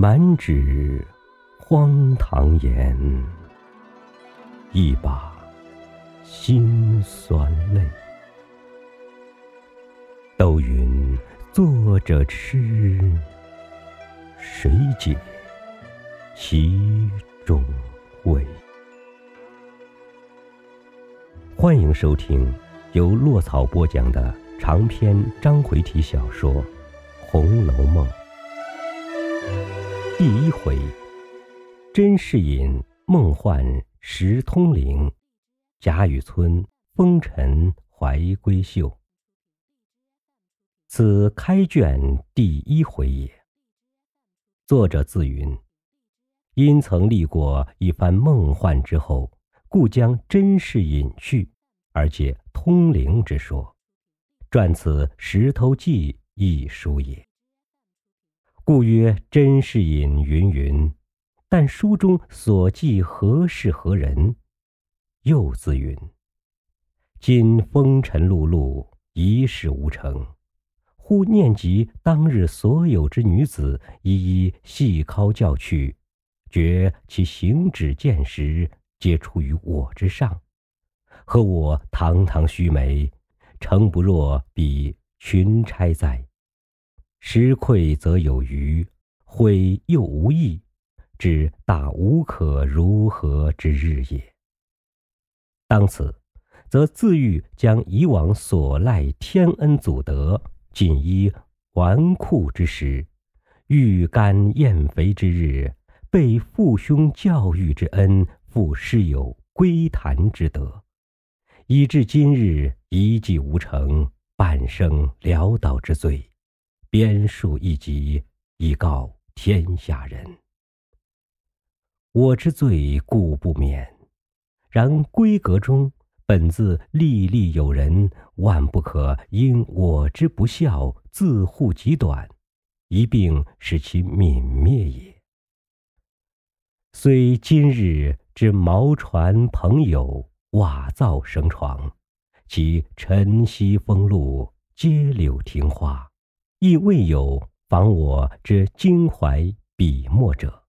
满纸荒唐言，一把辛酸泪。都云作者痴，谁解其中味？欢迎收听由落草播讲的长篇章回体小说《红楼梦》第一回：甄士隐梦幻石通灵，贾雨村风尘怀闺秀。此开卷第一回也。作者自云：因曾历过一番梦幻之后。故将甄士隐去，而借通灵之说，撰此《石头记》一书也。故曰甄士隐云云，但书中所记何事何人？又自云：今风尘碌碌，一事无成，忽念及当日所有之女子，一一细考教去，觉其行止见识。皆出于我之上，和我堂堂须眉，诚不若比群钗哉？失愧则有余，悔又无益，知大无可如何之日也。当此，则自欲将以往所赖天恩祖德，尽依纨绔之时，欲干厌肥之日，被父兄教育之恩。复师有归谈之德，以至今日一计无成，半生潦倒之罪，编述一集，以告天下人。我之罪故不免，然闺阁中本自历历有人，万不可因我之不孝，自护己短，一并使其泯灭也。虽今日。之毛船朋友，瓦灶绳床，其晨曦风露，街柳庭花，亦未有妨我之襟怀笔墨者。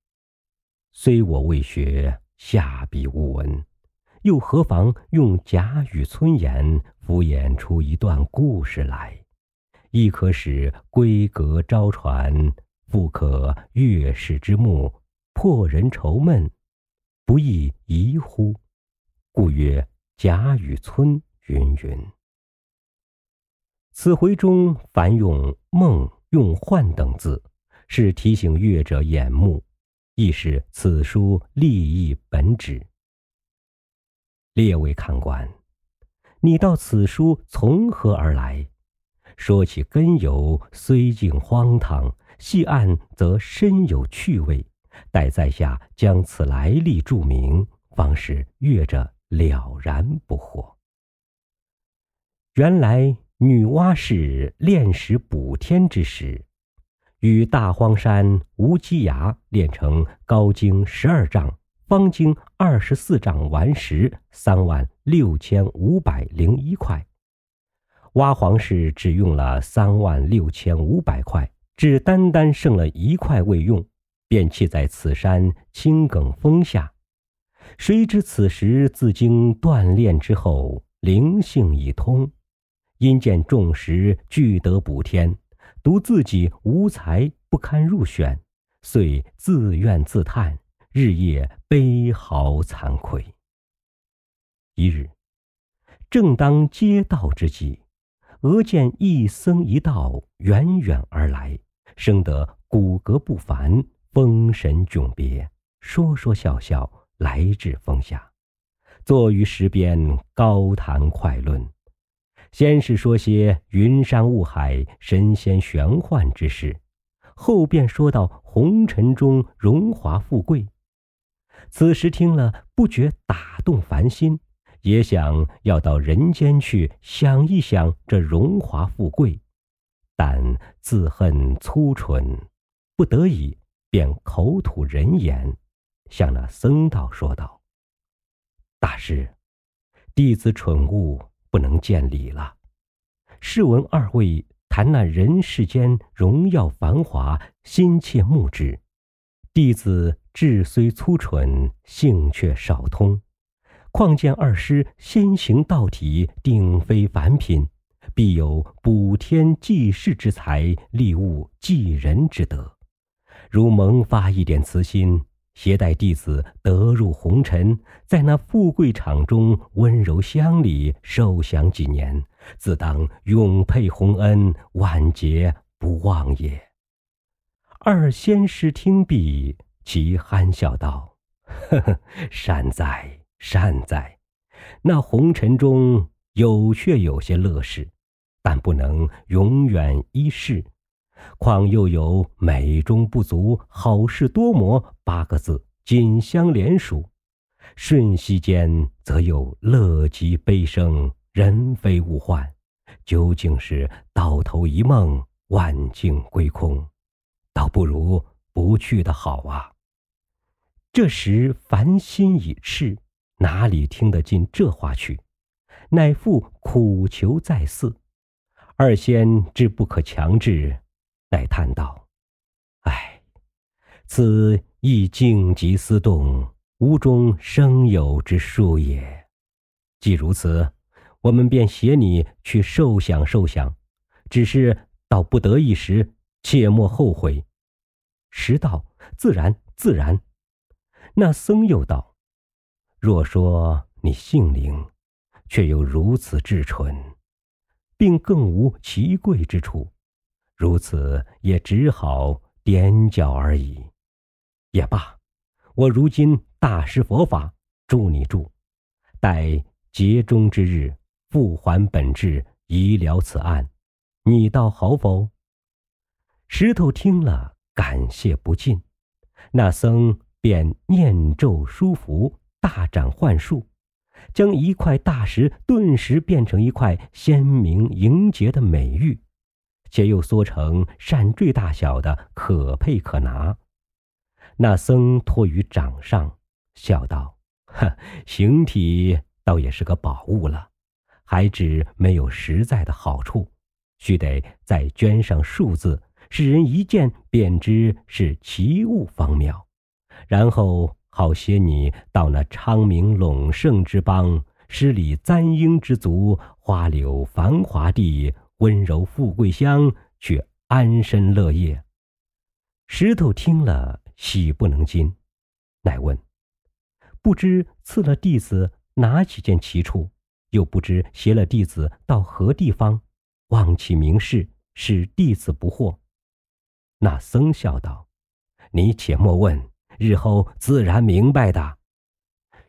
虽我未学下笔无文，又何妨用贾雨村言敷衍出一段故事来，亦可使闺阁招传，复可悦世之目，破人愁闷。不亦疑乎？故曰贾雨村云云。此回中凡用梦、用幻等字，是提醒阅者眼目，亦是此书立意本旨。列位看官，你道此书从何而来？说起根由，虽近荒唐；细按，则深有趣味。待在下将此来历注明，方是阅者了然不惑。原来女娲氏炼石补天之时，与大荒山无稽崖炼成高经十二丈、方经二十四丈顽石三万六千五百零一块。娲皇氏只用了三万六千五百块，只单单剩了一块未用。便弃在此山青埂峰下，谁知此时自经锻炼之后，灵性已通，因见众石俱得补天，独自己无才不堪入选，遂自怨自叹，日夜悲嚎惭愧。一日，正当接道之际，俄见一僧一道远远而来，生得骨骼不凡。风神迥别，说说笑笑来至峰下，坐于石边高谈快论。先是说些云山雾海、神仙玄幻之事，后便说到红尘中荣华富贵。此时听了，不觉打动凡心，也想要到人间去想一想这荣华富贵，但自恨粗蠢，不得已。便口吐人言，向那僧道说道：“大师，弟子蠢物，不能见礼了。试闻二位谈那人世间荣耀繁华，心切目之，弟子志虽粗蠢，性却少通。况见二师先行道体，定非凡品，必有补天济世之才，利物济人之德。如萌发一点慈心，携带弟子得入红尘，在那富贵场中温柔乡里受享几年，自当永佩洪恩，万劫不忘也。二仙师听毕，其憨笑道：“呵呵，善哉，善哉。那红尘中有却有些乐事，但不能永远一世。况又有美中不足，好事多磨八个字，紧相连属。瞬息间，则有乐极悲生，人非物换。究竟是到头一梦，万境归空。”倒不如不去的好啊！这时凡心已赤，哪里听得进这话去？乃复苦求再四。二仙知不可强制，乃叹道：“唉，此亦静极思动，无中生有之术也。既如此，我们便携你去受想受想。只是到不得已时，切莫后悔。”时道：“自然，自然。”那僧又道：“若说你性灵，却又如此至纯，并更无奇贵之处，如此也只好踮脚而已。也罢，我如今大施佛法，助你助，待劫终之日复还本质，以了此案，你倒好否？”石头听了。感谢不尽，那僧便念咒书符，大展幻术，将一块大石顿时变成一块鲜明莹洁的美玉，且又缩成扇坠大小的，可佩可拿。那僧托于掌上，笑道：“哈，形体倒也是个宝物了，还只没有实在的好处，须得再镌上数字。”使人一见便知是奇物方妙，然后好携你到那昌明陇盛之邦，诗礼簪缨之族，花柳繁华地，温柔富贵乡，去安身乐业。石头听了，喜不能禁，乃问：“不知赐了弟子哪几件奇处？又不知携了弟子到何地方？望其明示，使弟子不惑。”那僧笑道：“你且莫问，日后自然明白的。”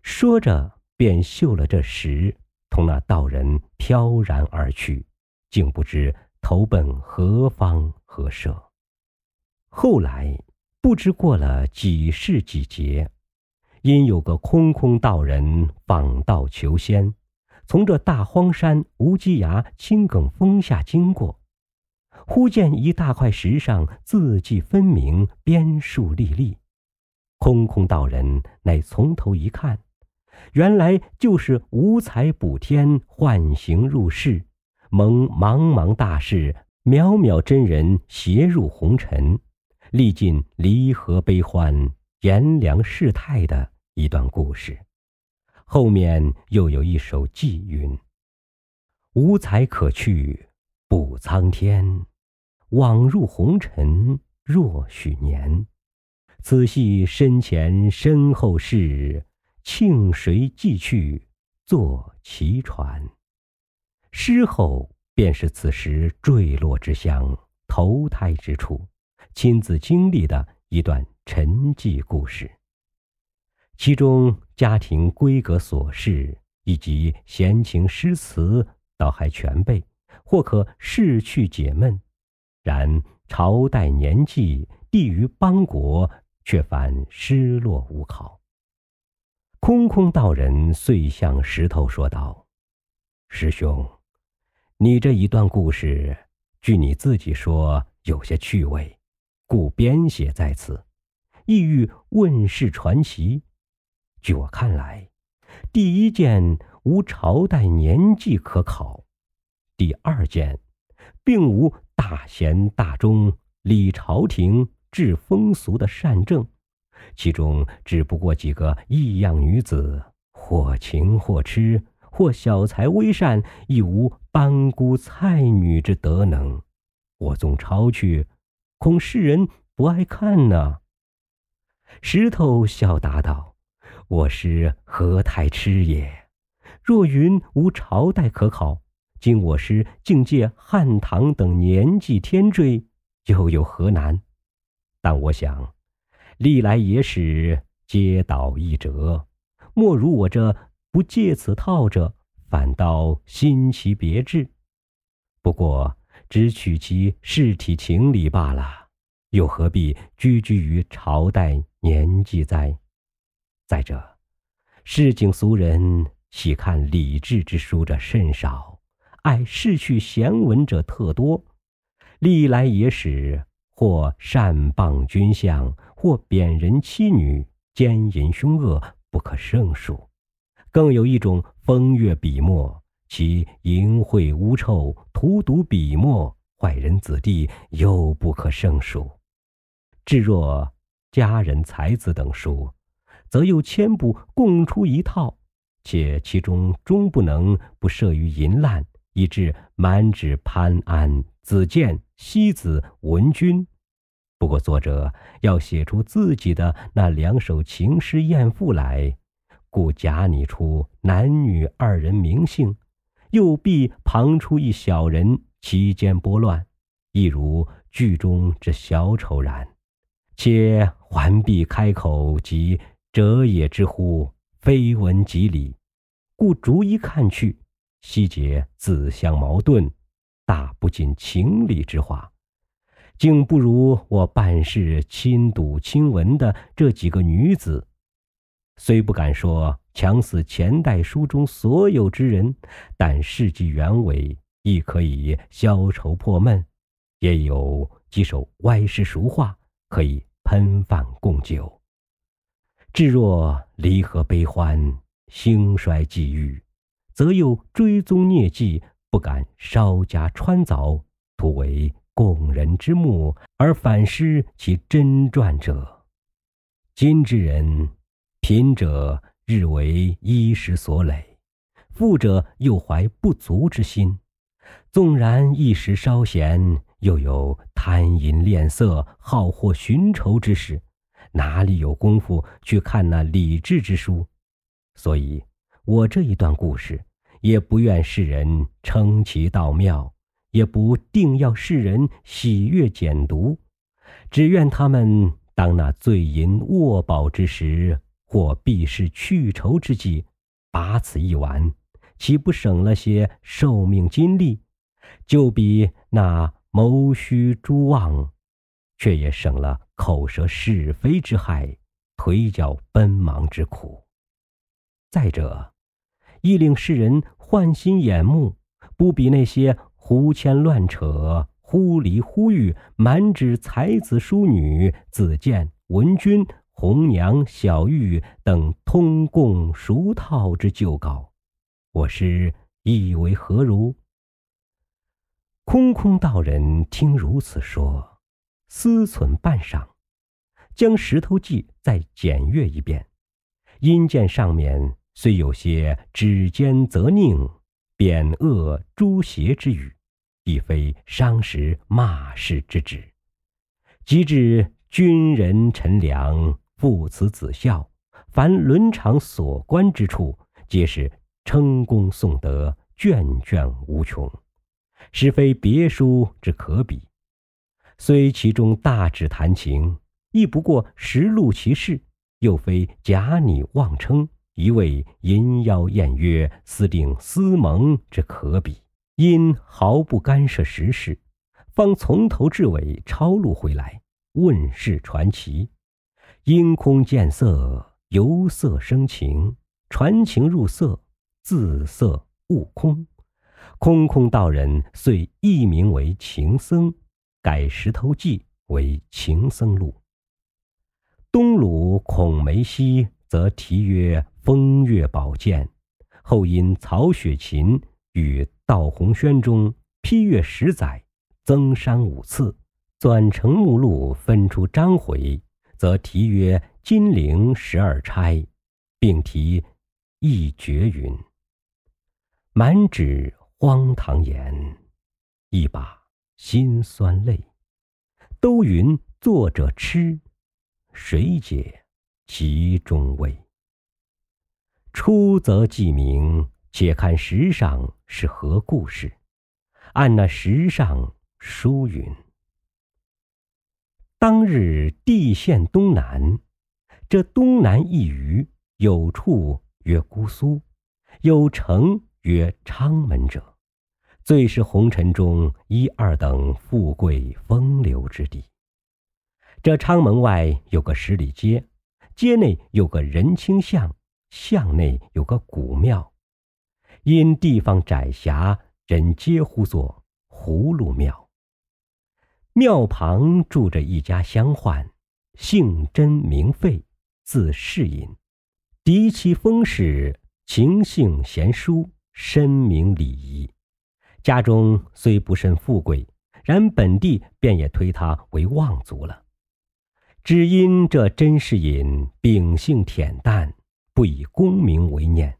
说着，便绣了这石，同那道人飘然而去，竟不知投奔何方何舍。后来不知过了几世几劫，因有个空空道人访道求仙，从这大荒山无稽崖青埂峰下经过。忽见一大块石上字迹分明，边数历历。空空道人乃从头一看，原来就是无才补天，幻形入世，蒙茫茫大事，渺渺真人携入红尘，历尽离合悲欢，炎凉世态的一段故事。后面又有一首寄云：“无才可去补苍天。”枉入红尘若许年，此系身前身后事，庆谁寄去坐其船？诗后便是此时坠落之乡、投胎之处，亲自经历的一段沉寂故事。其中家庭闺阁琐事以及闲情诗词，倒还全备，或可逝去解闷。然朝代年纪，地于邦国，却反失落无考。空空道人遂向石头说道：“师兄，你这一段故事，据你自己说有些趣味，故编写在此，意欲问世传奇。据我看来，第一件无朝代年纪可考，第二件，并无。”大贤大忠、理朝廷、治风俗的善政，其中只不过几个异样女子，或情或痴，或小才微善，亦无班姑蔡女之德能。我纵抄去，恐世人不爱看呢。石头笑答道：“我师何太痴也？若云无朝代可考，今我师竟借汉唐等年纪天坠，又有何难？但我想，历来野史皆倒一辙，莫如我这不借此套者，反倒新奇别致。不过只取其事体情理罢了，又何必拘拘于朝代？”年纪哉，再者，市井俗人喜看礼制之书者甚少，爱逝去闲文者特多。历来野史，或善谤君相，或贬人妻女，奸淫凶恶，不可胜数。更有一种风月笔墨，其淫秽污臭，荼毒笔墨，坏人子弟，又不可胜数。至若。佳人才子等书，则又千部共出一套，且其中终不能不涉于淫滥，以致满纸潘安、子建、西子、文君。不过作者要写出自己的那两首情诗艳赋来，故假拟出男女二人名姓，又必旁出一小人，其间拨乱，一如剧中之小丑然。且环必开口即者也之乎？非闻即理，故逐一看去，悉皆自相矛盾，大不尽情理之话，竟不如我办事亲睹亲闻的这几个女子。虽不敢说强似前代书中所有之人，但事迹原委亦可以消愁破闷，也有几首歪诗俗话可以。喷饭供酒，至若离合悲欢，兴衰际遇，则又追踪孽迹，不敢稍加穿凿，徒为供人之目，而反失其真传者。今之人，贫者日为衣食所累，富者又怀不足之心，纵然一时稍闲。又有贪淫恋色、好货寻仇之事，哪里有功夫去看那理智之书？所以，我这一段故事也不愿世人称其道妙，也不定要世人喜悦简读，只愿他们当那醉淫卧宝之时，或避世去愁之际，把此一玩，岂不省了些寿命精力？就比那。谋虚诸妄，却也省了口舌是非之害，腿脚奔忙之苦。再者，亦令世人换心眼目，不比那些胡牵乱扯、忽离忽遇、满纸才子淑女、子建、文君、红娘、小玉等通共熟套之旧稿。我师意为何如？空空道人听如此说，思忖半晌，将《石头记》再检阅一遍，因见上面虽有些指尖责佞、贬恶诛邪之语，亦非伤时骂世之旨。及至君人臣良、父慈子孝，凡伦常所关之处，皆是称功颂德，卷卷无穷。实非别书之可比，虽其中大指谈情，亦不过实录其事，又非假拟妄称，一味淫妖艳约、私定私盟之可比。因毫不干涉时事，方从头至尾抄录回来，问世传奇。因空见色，由色生情，传情入色，自色悟空。空空道人遂易名为情僧，改《石头记》为情僧录。东鲁孔梅溪则题曰风月宝鉴，后因曹雪芹与道鸿轩中批阅十载，增删五次，纂成目录，分出章回，则题曰金陵十二钗，并题一绝云：“满纸荒唐言，一把辛酸泪。都云作者痴，谁解其中味？出则记名，且看石上是何故事。按那石上书云：当日地陷东南。”这东南一隅，有处曰姑苏，有城曰昌门者，最是红尘中一二等富贵风流之地。这昌门外有个十里街，街内有个人清巷，巷内有个古庙。因地方窄狭，人皆呼作葫芦庙。庙旁住着一家乡宦，姓甄名费。字世隐，嫡妻封氏，情性贤淑，深明礼仪。家中虽不甚富贵，然本地便也推他为望族了。只因这甄世隐秉性恬淡，不以功名为念，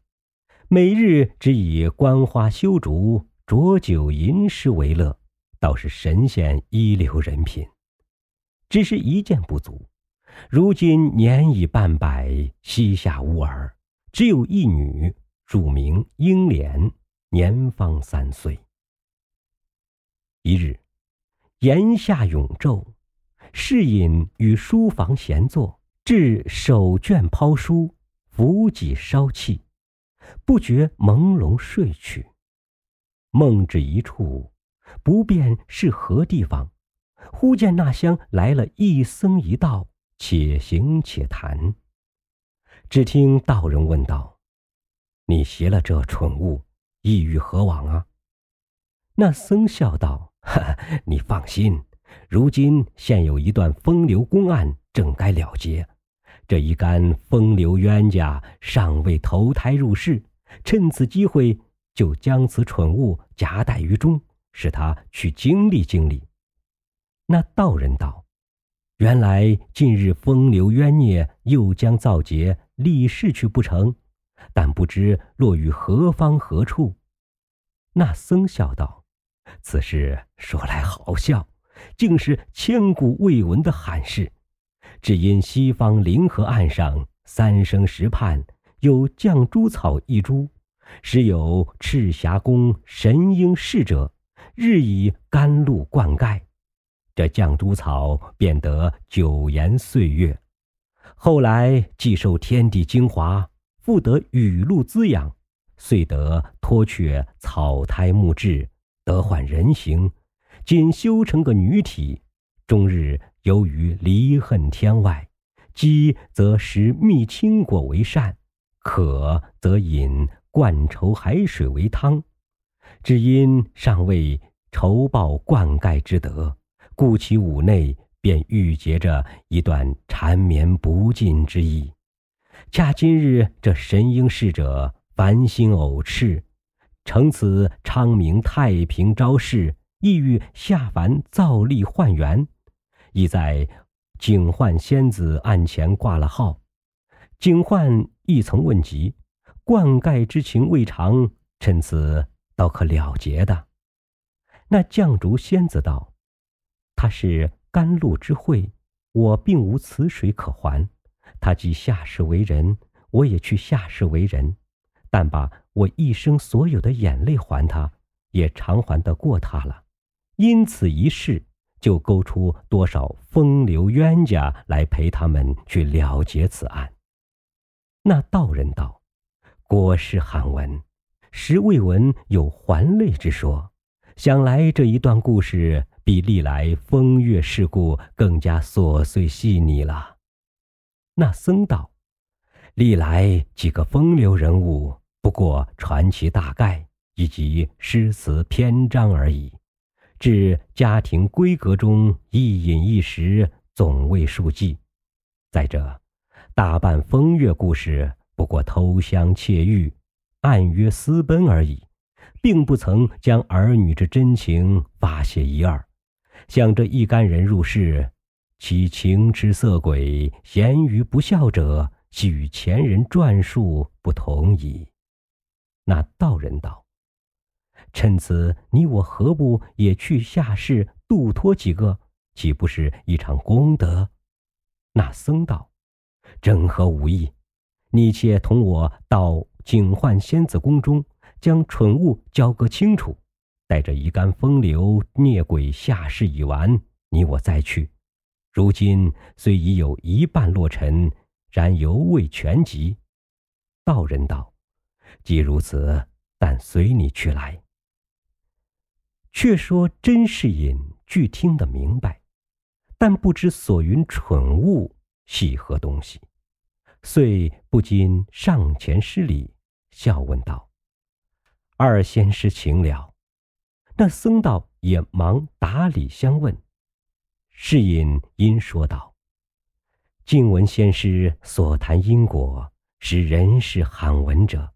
每日只以观花修竹、浊酒吟诗为乐，倒是神仙一流人品。只是一件不足。如今年已半百，膝下无儿，只有一女，乳名英莲，年方三岁。一日，檐下永昼，侍隐与书房闲坐，至手卷抛书，扶脊稍气，不觉朦胧睡去。梦至一处，不辨是何地方，忽见那厢来了一僧一道。且行且谈。只听道人问道：“你携了这蠢物，意欲何往啊？”那僧笑道：“哈，你放心，如今现有一段风流公案，正该了结。这一干风流冤家尚未投胎入世，趁此机会，就将此蠢物夹带于中，使他去经历经历。”那道人道。原来近日风流冤孽又将造劫立誓去不成，但不知落于何方何处。那僧笑道：“此事说来好笑，竟是千古未闻的罕事。只因西方灵河岸上三生石畔有绛珠草一株，时有赤霞宫神瑛侍者，日以甘露灌溉。”这绛珠草便得久延岁月，后来既受天地精华，复得雨露滋养，遂得脱却草胎木质，得换人形，仅修成个女体。终日游于离恨天外，饥则食蜜青果为膳，渴则饮灌稠海水为汤。只因尚未酬报灌溉之德。故其五内便郁结着一段缠绵不尽之意。恰今日这神瑛侍者繁星偶炽，乘此昌明太平昭示，意欲下凡造历换缘，已在警幻仙子案前挂了号。警幻亦曾问及，灌溉之情未尝，趁此倒可了结的。那绛竹仙子道。他是甘露之惠，我并无此水可还。他既下世为人，我也去下世为人。但把我一生所有的眼泪还他，也偿还得过他了。因此一事，就勾出多少风流冤家来陪他们去了结此案。那道人道：“国师罕闻，实未闻有还泪之说。想来这一段故事。”比历来风月事故更加琐碎细腻了。那僧道：“历来几个风流人物，不过传奇大概以及诗词篇章而已。至家庭闺阁中一饮一食，总未数计。再者，大半风月故事，不过偷香窃玉、暗约私奔而已，并不曾将儿女之真情发泄一二。”像这一干人入世，其情痴色鬼、咸鱼不孝者，系与前人传述不同矣。那道人道：“趁此，你我何不也去下世度脱几个？岂不是一场功德？”那僧道：“正合吾意，你且同我到景幻仙子宫中，将蠢物交割清楚，带着一干风流孽鬼下世已完，你我再去。”如今虽已有一半落尘，然犹未全集。道人道：“既如此，但随你去来。”却说甄士隐俱听得明白，但不知所云蠢物系何东西，遂不禁上前施礼，笑问道：“二仙师请了。”那僧道也忙打礼相问。世隐因说道：“静闻仙师所谈因果，是人世罕闻者，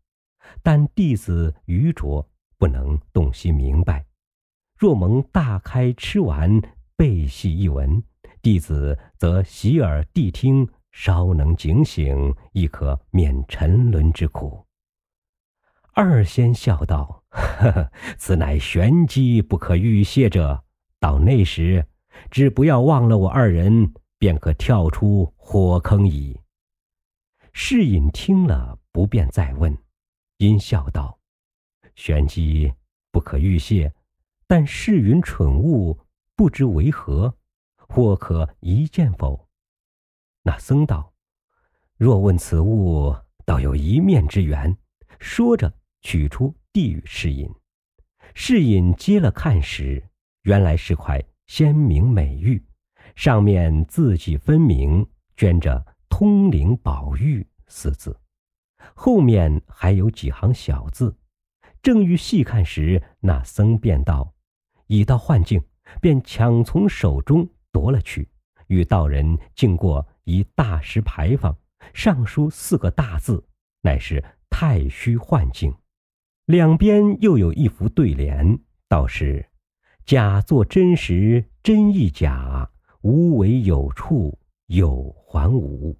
但弟子愚拙，不能洞悉明白。若蒙大开吃完，背细一闻，弟子则洗耳谛听，稍能警醒，亦可免沉沦之苦。”二仙笑道：“呵呵，此乃玄机不可预泄者，到那时。”只不要忘了我二人，便可跳出火坑矣。世隐听了，不便再问，因笑道：“玄机不可预泄，但世云蠢物，不知为何，或可一见否？”那僧道：“若问此物，倒有一面之缘。”说着，取出递与世隐。世隐接了看时，原来是块。鲜明美玉，上面字迹分明，镌着“通灵宝玉”四字，后面还有几行小字。正欲细看时，那僧便道：“已到幻境，便抢从手中夺了去，与道人经过一大石牌坊，上书四个大字，乃是‘太虚幻境’，两边又有一幅对联，道是。”假作真实，真亦假；无为有处，有还无。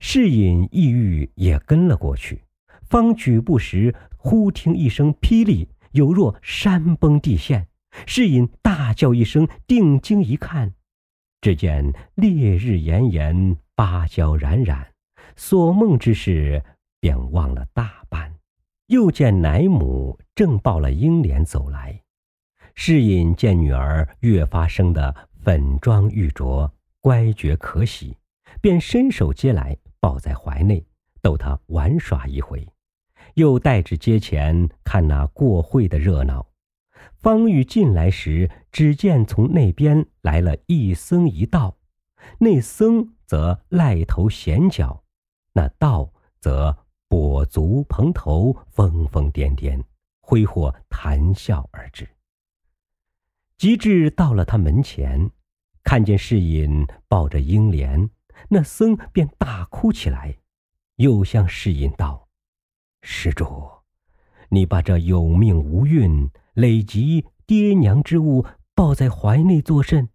世隐意欲也跟了过去，方举步时，忽听一声霹雳，有若山崩地陷。世隐大叫一声，定睛一看，只见烈日炎炎，芭蕉冉冉，所梦之事便忘了大半。又见奶母正抱了英莲走来。世隐见女儿越发生得粉妆玉琢，乖觉可喜，便伸手接来，抱在怀内，逗她玩耍一回，又带至街前看那过会的热闹。方欲进来时，只见从那边来了一僧一道，那僧则赖头显脚，那道则跛足蓬头，疯疯癫癫，挥霍谈笑而至。及至到了他门前，看见世隐抱着英莲，那僧便大哭起来，又向世隐道：“施主，你把这有命无运、累及爹娘之物抱在怀内作甚？”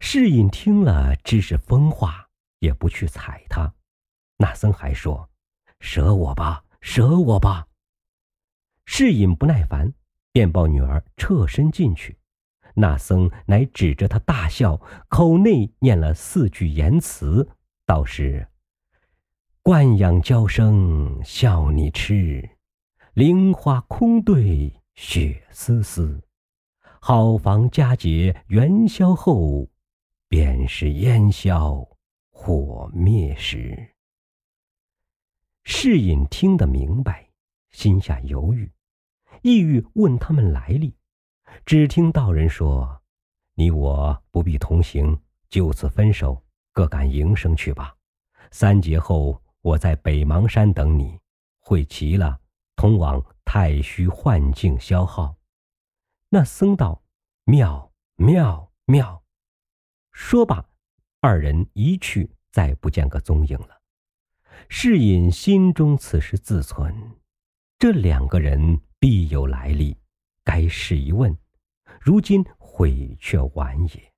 世隐听了，知是疯话，也不去睬他。那僧还说：“舍我吧，舍我吧。”世隐不耐烦，便抱女儿侧身进去。那僧乃指着他大笑，口内念了四句言辞，道是：“惯养娇生笑你痴，菱花空对雪丝丝。好房佳节元宵后，便是烟消火灭时。”世隐听得明白，心下犹豫，意欲问他们来历。只听道人说：“你我不必同行，就此分手，各赶营生去吧。三节后，我在北邙山等你，会齐了，通往太虚幻境消耗。”那僧道：“妙妙妙！”说罢，二人一去，再不见个踪影了。世隐心中此时自存：这两个人必有来历，该试一问。如今悔却晚也。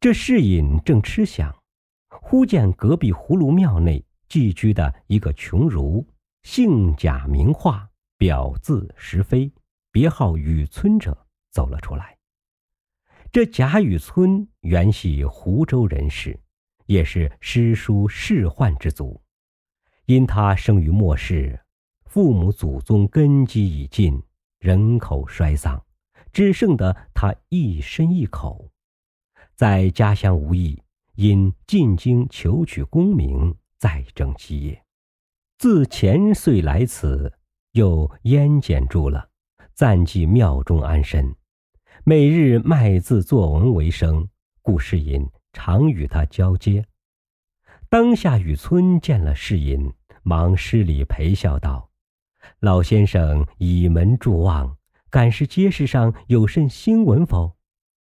这世隐正吃想，忽见隔壁葫芦庙内寄居的一个穷儒，姓贾名化，表字石飞，别号雨村者走了出来。这贾雨村原系湖州人士，也是诗书仕宦之族。因他生于末世，父母祖宗根基已尽，人口衰丧，只剩得他一身一口。在家乡无益，因进京求取功名，再征基业。自前岁来此，又烟减住了，暂寄庙中安身，每日卖字作文为生，故世隐常与他交接。当下雨村见了世隐，忙施礼陪笑道：“老先生倚门祝望，敢是街市上有甚新闻否？”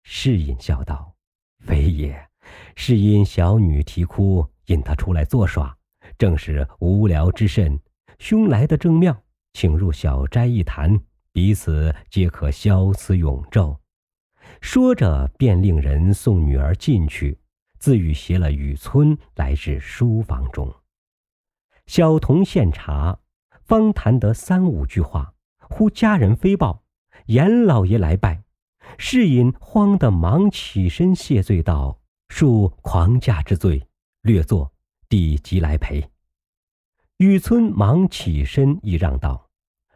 世隐笑道。非也，是因小女啼哭，引他出来作耍，正是无聊之甚。兄来的正妙，请入小斋一谈，彼此皆可消此永昼。说着，便令人送女儿进去，自欲携了雨村来至书房中。小童献茶，方谈得三五句话，忽家人飞报：严老爷来拜。世隐慌得忙起身谢罪道：“恕狂驾之罪，略坐，弟即来陪。”雨村忙起身一让道：“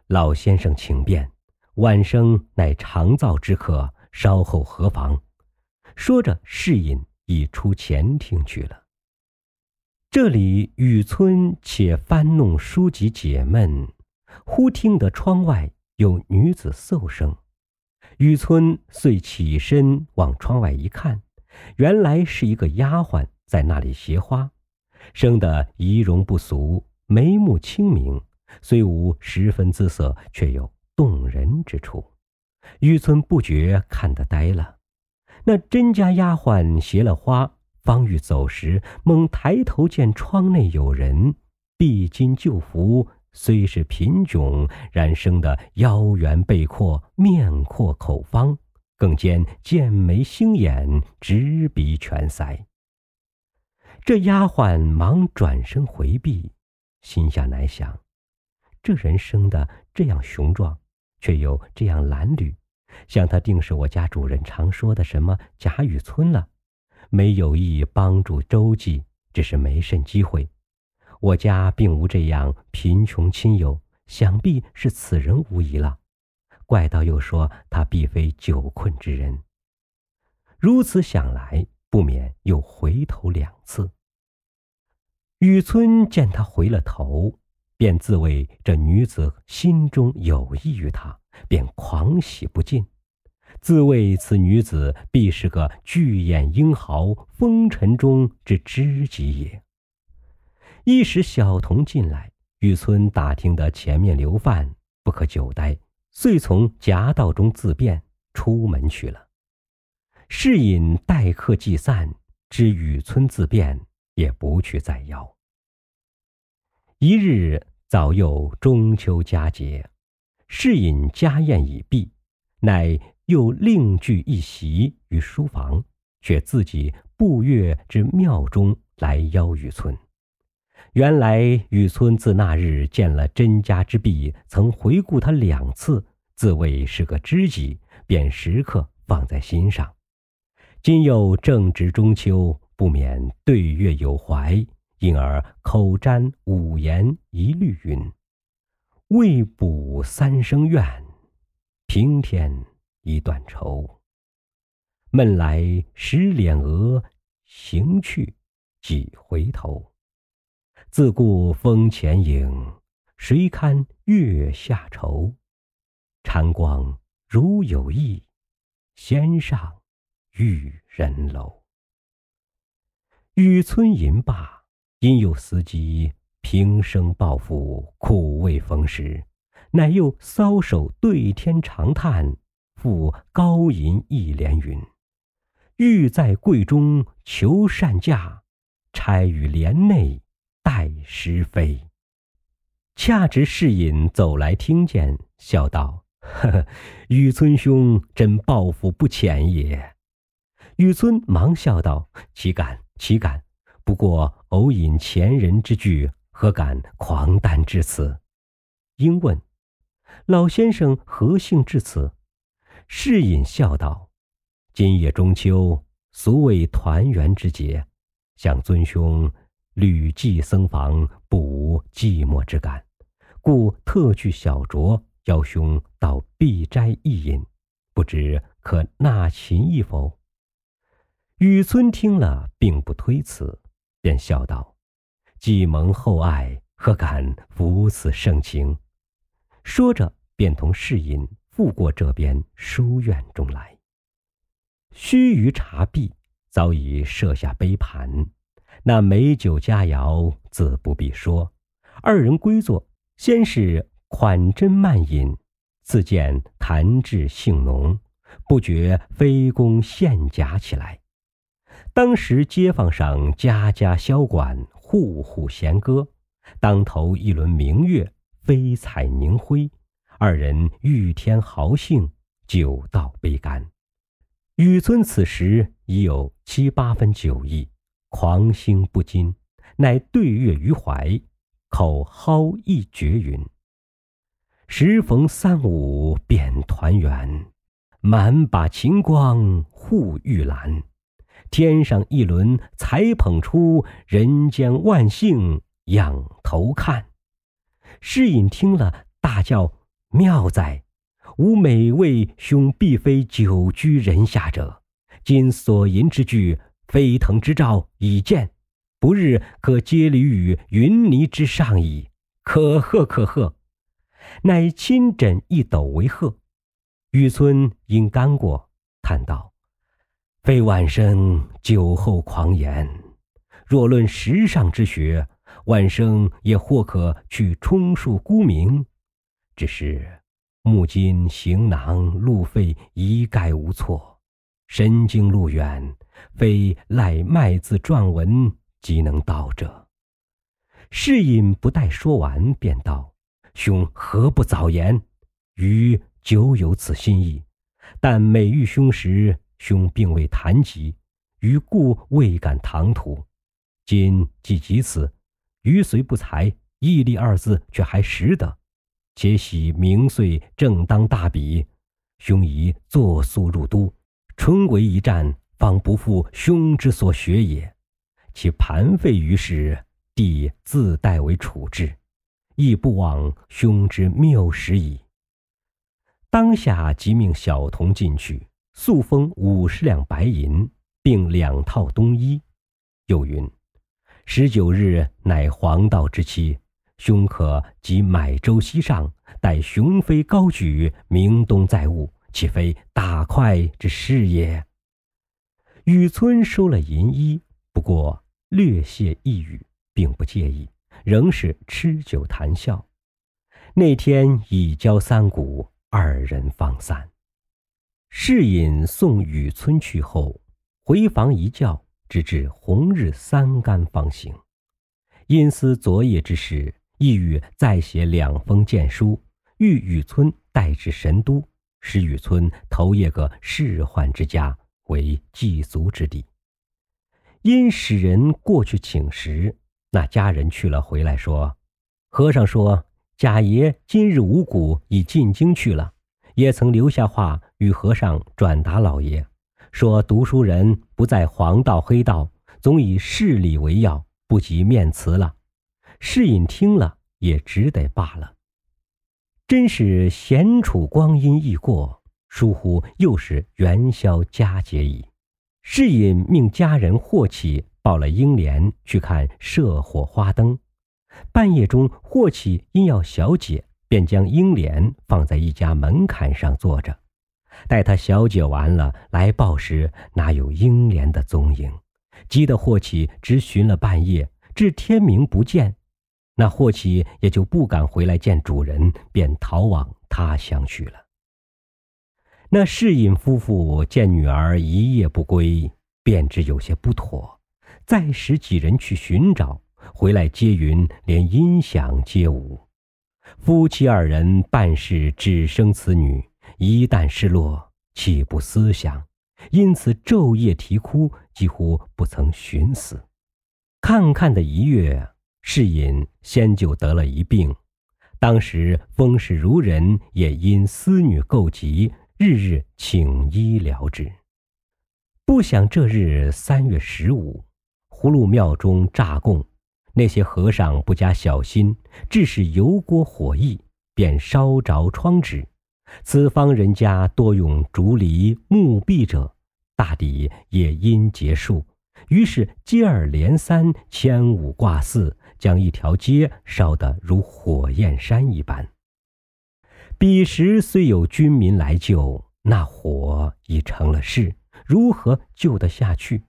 老先生请便，晚生乃长造之客，稍后何妨？”说着，世隐已出前厅去了。这里雨村且翻弄书籍解闷，忽听得窗外有女子嗽声。雨村遂起身往窗外一看，原来是一个丫鬟在那里携花，生得仪容不俗，眉目清明，虽无十分姿色，却有动人之处。雨村不觉看得呆了。那甄家丫鬟携了花，方欲走时，猛抬头见窗内有人，碧金旧服。虽是贫窘，然生得腰圆背阔，面阔口方，更兼剑眉星眼，直鼻全腮。这丫鬟忙转身回避，心下乃想：这人生的这样雄壮，却有这样褴褛，想他定是我家主人常说的什么贾雨村了，没有意帮助周济，只是没甚机会。我家并无这样贫穷亲友，想必是此人无疑了。怪道又说他必非久困之人。如此想来，不免又回头两次。雨村见他回了头，便自谓这女子心中有意于他，便狂喜不尽，自谓此女子必是个巨眼英豪，风尘中之知己也。一时，小童进来，雨村打听得前面留饭，不可久待，遂从夹道中自便出门去了。侍隐待客既散，知雨村自便，也不去再邀。一日早有中秋佳节，是饮家宴已毕，乃又另聚一席于书房，却自己步月至庙中来邀雨村。原来雨村自那日见了甄家之婢，曾回顾他两次，自谓是个知己，便时刻放在心上。今又正值中秋，不免对月有怀，因而口占五言一律云：“未卜三生愿，平添一段愁。闷来十脸额，行去几回头。”自顾风前影，谁堪月下愁？禅光如有意，先上玉人楼。雨村吟罢，因有思机平生抱负，苦未逢时，乃又搔首对天长叹，复高吟一联云：“欲在柜中求善价，钗于帘内。”待时飞，恰值侍隐走来，听见，笑道：“呵呵，雨村兄真抱负不浅也。”雨村忙笑道：“岂敢，岂敢！不过偶引前人之句，何敢狂诞至此？”应问：“老先生何幸至此？”世隐笑道：“今夜中秋，俗谓团圆之节，想尊兄旅寄僧房，不无寂寞之感，故特去小酌，邀兄到碧斋一饮，不知可纳琴一否？”雨村听了，并不推辞，便笑道：“既蒙厚爱，何敢负此盛情？”说着，便同侍隐赴过这边书院中来。须臾茶毕，早已设下杯盘，那美酒佳肴自不必说。二人归坐，先是款斟慢饮，自见谈至兴浓，不觉飞弓献甲起来。当时街坊上家家箫管，户户弦歌，当头一轮明月，飞彩凝辉。二人欲添豪兴，酒到杯干。雨村此时已有七八分酒意，狂兴不禁，乃对月于怀，口蒿一绝云：“时逢三五便团圆，满把晴光护玉兰。”天上一轮才捧出，人间万幸仰头看。诗隐听了，大叫：“妙哉！吾每为兄必非久居人下者。今所吟之句，飞腾之兆已见，不日可接离于云霓之上矣。可贺可贺！”乃亲枕一斗为贺。雨村因干过，叹道。非晚生酒后狂言，若论时尚之学，晚生也或可去充数沽名。只是目今行囊路费一概无措，神经路远，非赖卖字撰文即能到者。侍隐不待说完，便道：“兄何不早言？余久有此心意，但每遇兄时。”兄并未谈及，余故未敢唐突。今既及此，余虽不才，毅力二字却还识得。且喜明岁正当大比，兄宜作速入都，春闱一战，方不负兄之所学也。其盘费于时，弟自代为处置，亦不枉兄之谬识矣。当下即命小童进去。素封五十两白银，并两套冬衣。又云：十九日乃黄道之期，兄可即买舟西上，待雄飞高举，明东再晤，岂非大快之事也？雨村收了银衣，不过略谢一语，并不介意，仍是吃酒谈笑。那天已交三鼓，二人方散。侍隐送雨村去后，回房一觉，直至红日三竿方醒。因思昨夜之事，意欲再写两封荐书，欲雨村带至神都，使雨村投谒个仕宦之家，为祭足之地。因使人过去请时，那家人去了，回来说：“和尚说，贾爷今日五谷已进京去了。”也曾留下话与和尚转达老爷，说读书人不在黄道黑道，总以事理为要，不及面辞了。世隐听了也只得罢了。真是闲处光阴易过，疏忽又是元宵佳节矣。世隐命家人霍启抱了英莲去看社火花灯，半夜中霍启因要小姐。便将英莲放在一家门槛上坐着，待他小解完了来报时，哪有英莲的踪影？急得霍启直寻了半夜，至天明不见，那霍启也就不敢回来见主人，便逃往他乡去了。那世隐夫妇见女儿一夜不归，便知有些不妥，再使几人去寻找，回来皆云连音响皆无。夫妻二人办事只生此女，一旦失落，岂不思想？因此昼夜啼哭，几乎不曾寻死。看看的一月，世隐先就得了一病，当时风氏孺人也因思女构疾，日日请医疗之。不想这日三月十五，葫芦庙中炸供，那些和尚不加小心，致使油锅火溢，便烧着窗纸。此方人家多用竹篱木壁者，大抵也因结束。于是接二连三，千五挂四，将一条街烧得如火焰山一般。彼时虽有军民来救，那火已成了势，如何救得下去？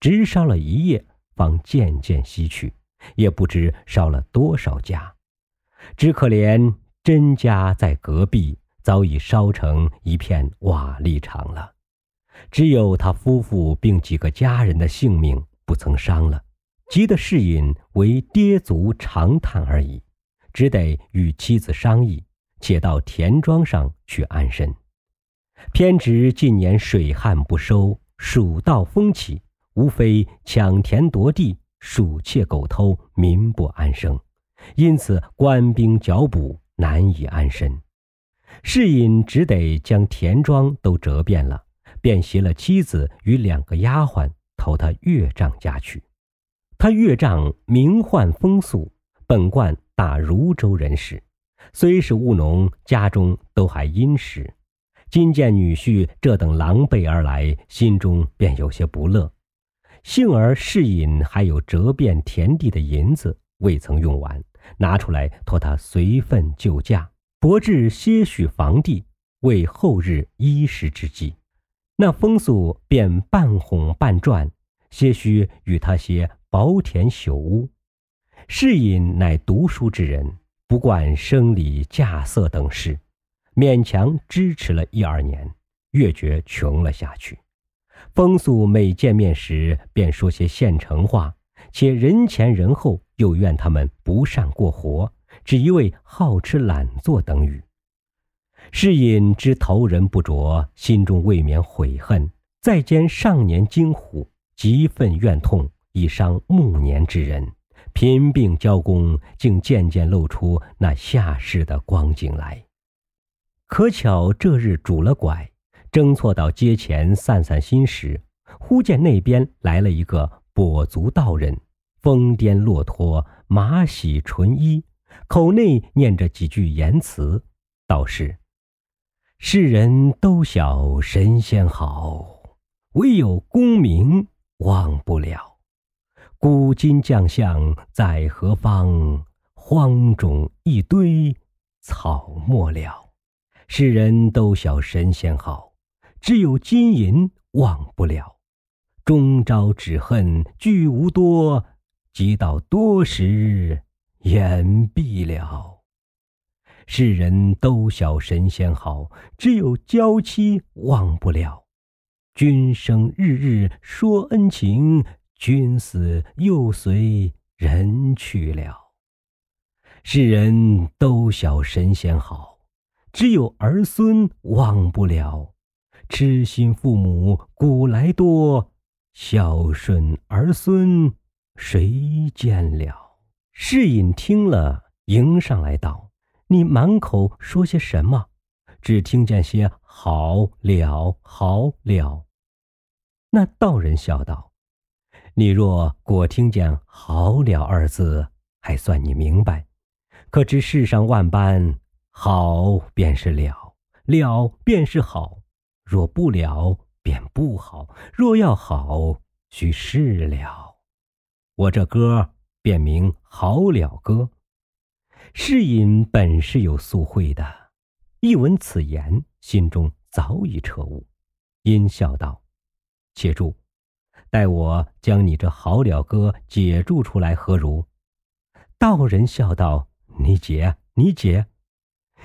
直烧了一夜，方渐渐熄去，也不知烧了多少家。只可怜甄家在隔壁。早已烧成一片瓦砾场了，只有他夫妇并几个家人的性命不曾伤了，急得世隐为跌足长叹而已，只得与妻子商议，且到田庄上去安身。偏值近年水旱不收，蜀道风起，无非抢田夺地、鼠窃狗偷，民不安生，因此官兵剿捕，难以安身。世隐只得将田庄都折遍了，便携了妻子与两个丫鬟投他岳丈家去。他岳丈名唤风素，本贯大汝州人士，虽是务农，家中都还殷实。今见女婿这等狼狈而来，心中便有些不乐。幸而世隐还有折遍田地的银子未曾用完，拿出来托他随份救驾。博置些许房地，为后日衣食之计。那风俗便半哄半赚，些许与他些薄田朽屋。世隐乃读书之人，不惯生理稼穑等事，勉强支持了一二年，越觉穷了下去。风俗每见面时，便说些现成话，且人前人后又怨他们不善过活。只一味好吃懒做等语。世隐知头人不着，心中未免悔恨，再兼上年惊虎，极愤怨痛，已伤暮年之人，贫病交工，竟渐渐露出那下世的光景来。可巧这日拄了拐，争错到街前散散心时，忽见那边来了一个跛足道人，疯癫落驼，马喜纯衣。口内念着几句言辞，道是：“世人都晓神仙好，唯有功名忘不了。古今将相在何方？荒冢一堆草没了。世人都晓神仙好，只有金银忘不了。终朝只恨聚无多，及到多时。”眼闭了，世人都晓神仙好，只有娇妻忘不了。君生日日说恩情，君死又随人去了。世人都晓神仙好，只有儿孙忘不了。痴心父母古来多，孝顺儿孙谁见了？世隐听了，迎上来道：“你满口说些什么？只听见些好了，好了。”那道人笑道：“你若果听见‘好了’二字，还算你明白。可知世上万般，好便是了，了便是好。若不了，便不好；若要好，须是了。我这歌。”便名好了歌。世隐本是有素慧的，一闻此言，心中早已彻悟，因笑道：“且住，待我将你这好了歌解注出来，何如？”道人笑道：“你解，你解。”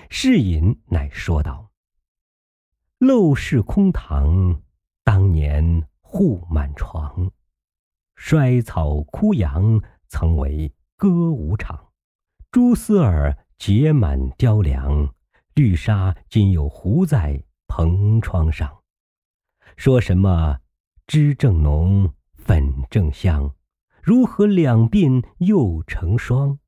世隐乃说道：“陋室空堂，当年户满床，衰草枯杨。”曾为歌舞场，蛛丝儿结满雕梁，绿纱今又糊在蓬窗上。说什么脂正浓，粉正香，如何两鬓又成霜？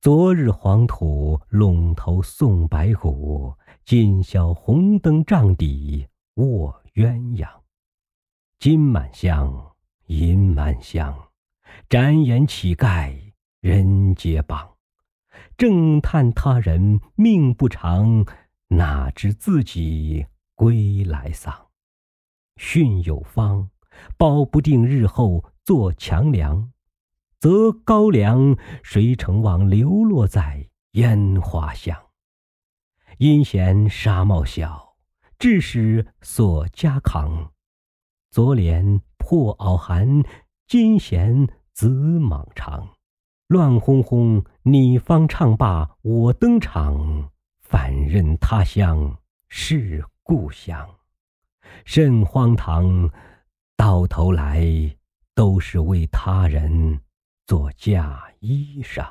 昨日黄土陇头送白骨，今宵红灯帐底卧鸳鸯。金满箱，银满箱，展颜乞丐人皆谤。正叹他人命不长，哪知自己归来丧。训有方，保不定日后做强梁。则高粱谁成望流落在烟花巷？因嫌纱帽小，致使锁枷扛。昨怜破袄寒，金弦紫蟒长。乱哄哄，你方唱罢我登场，反认他乡是故乡。甚荒唐！到头来都是为他人。做嫁衣裳。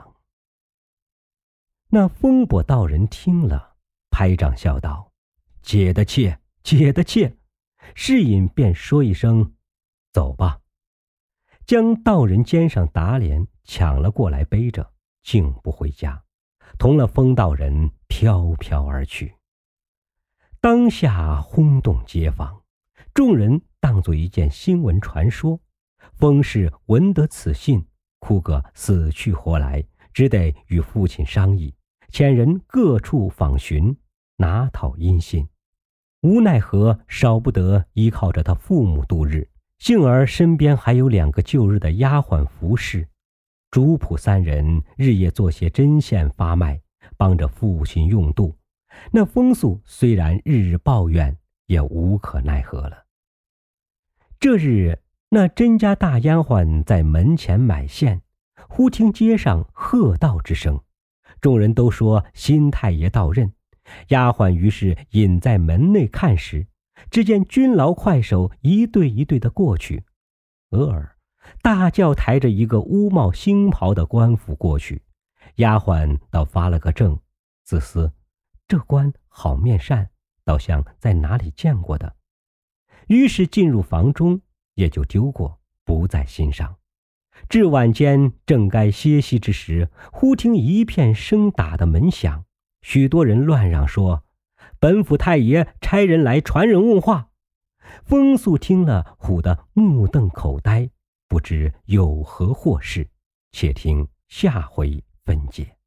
那风波道人听了，拍掌笑道：“解的切，解的切。”世隐便说一声：“走吧。”将道人肩上打脸抢了过来，背着，竟不回家，同了风道人飘飘而去。当下轰动街坊，众人当作一件新闻传说。风氏闻得此信。哭个死去活来，只得与父亲商议，遣人各处访寻，拿讨音信。无奈何，少不得依靠着他父母度日。幸而身边还有两个旧日的丫鬟服侍，主仆三人日夜做些针线发卖，帮着父亲用度。那风素虽然日日抱怨，也无可奈何了。这日。那甄家大丫鬟在门前买线，忽听街上喝道之声，众人都说新太爷到任。丫鬟于是隐在门内看时，只见军牢快手一对一对的过去，俄尔大轿抬着一个乌帽星袍的官府过去。丫鬟倒发了个怔，自思这官好面善，倒像在哪里见过的。于是进入房中。也就丢过，不在心上。至晚间，正该歇息之时，忽听一片声打的门响，许多人乱嚷说：“本府太爷差人来传人问话。”风素听了，唬得目瞪口呆，不知有何祸事。且听下回分解。